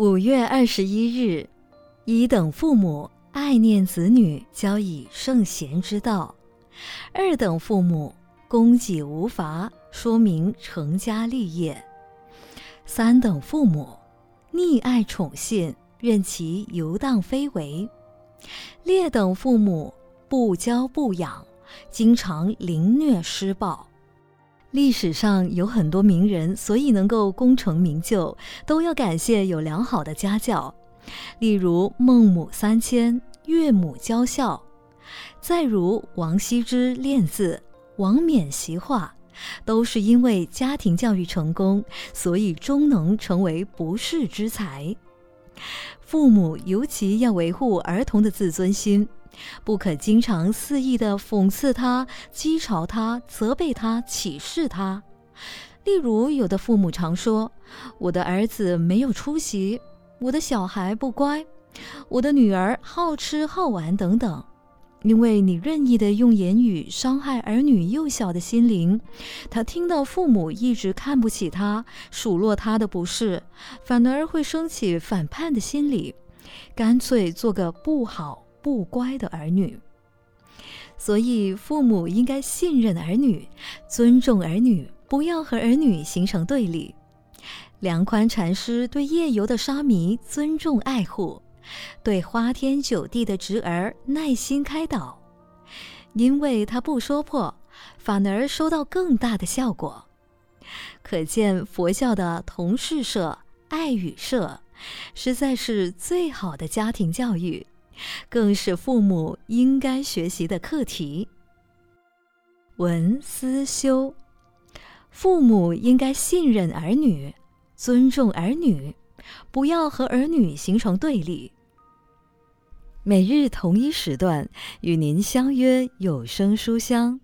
五月二十一日，一等父母爱念子女，教以圣贤之道；二等父母供给无乏，说明成家立业；三等父母溺爱宠信，任其游荡非为；劣等父母不教不养，经常凌虐施暴。历史上有很多名人，所以能够功成名就，都要感谢有良好的家教。例如孟母三迁，岳母教孝；再如王羲之练字，王冕习画，都是因为家庭教育成功，所以终能成为不世之才。父母尤其要维护儿童的自尊心。不可经常肆意的讽刺他、讥嘲他、责备他、启示他。例如，有的父母常说：“我的儿子没有出息，我的小孩不乖，我的女儿好吃好玩等等。”因为你任意的用言语伤害儿女幼小的心灵，他听到父母一直看不起他、数落他的不是，反而会升起反叛的心理，干脆做个不好。不乖的儿女，所以父母应该信任儿女，尊重儿女，不要和儿女形成对立。梁宽禅师对夜游的沙弥尊重爱护，对花天酒地的侄儿耐心开导，因为他不说破，反而收到更大的效果。可见佛教的同事社、爱语社，实在是最好的家庭教育。更是父母应该学习的课题。文思修，父母应该信任儿女，尊重儿女，不要和儿女形成对立。每日同一时段与您相约有声书香。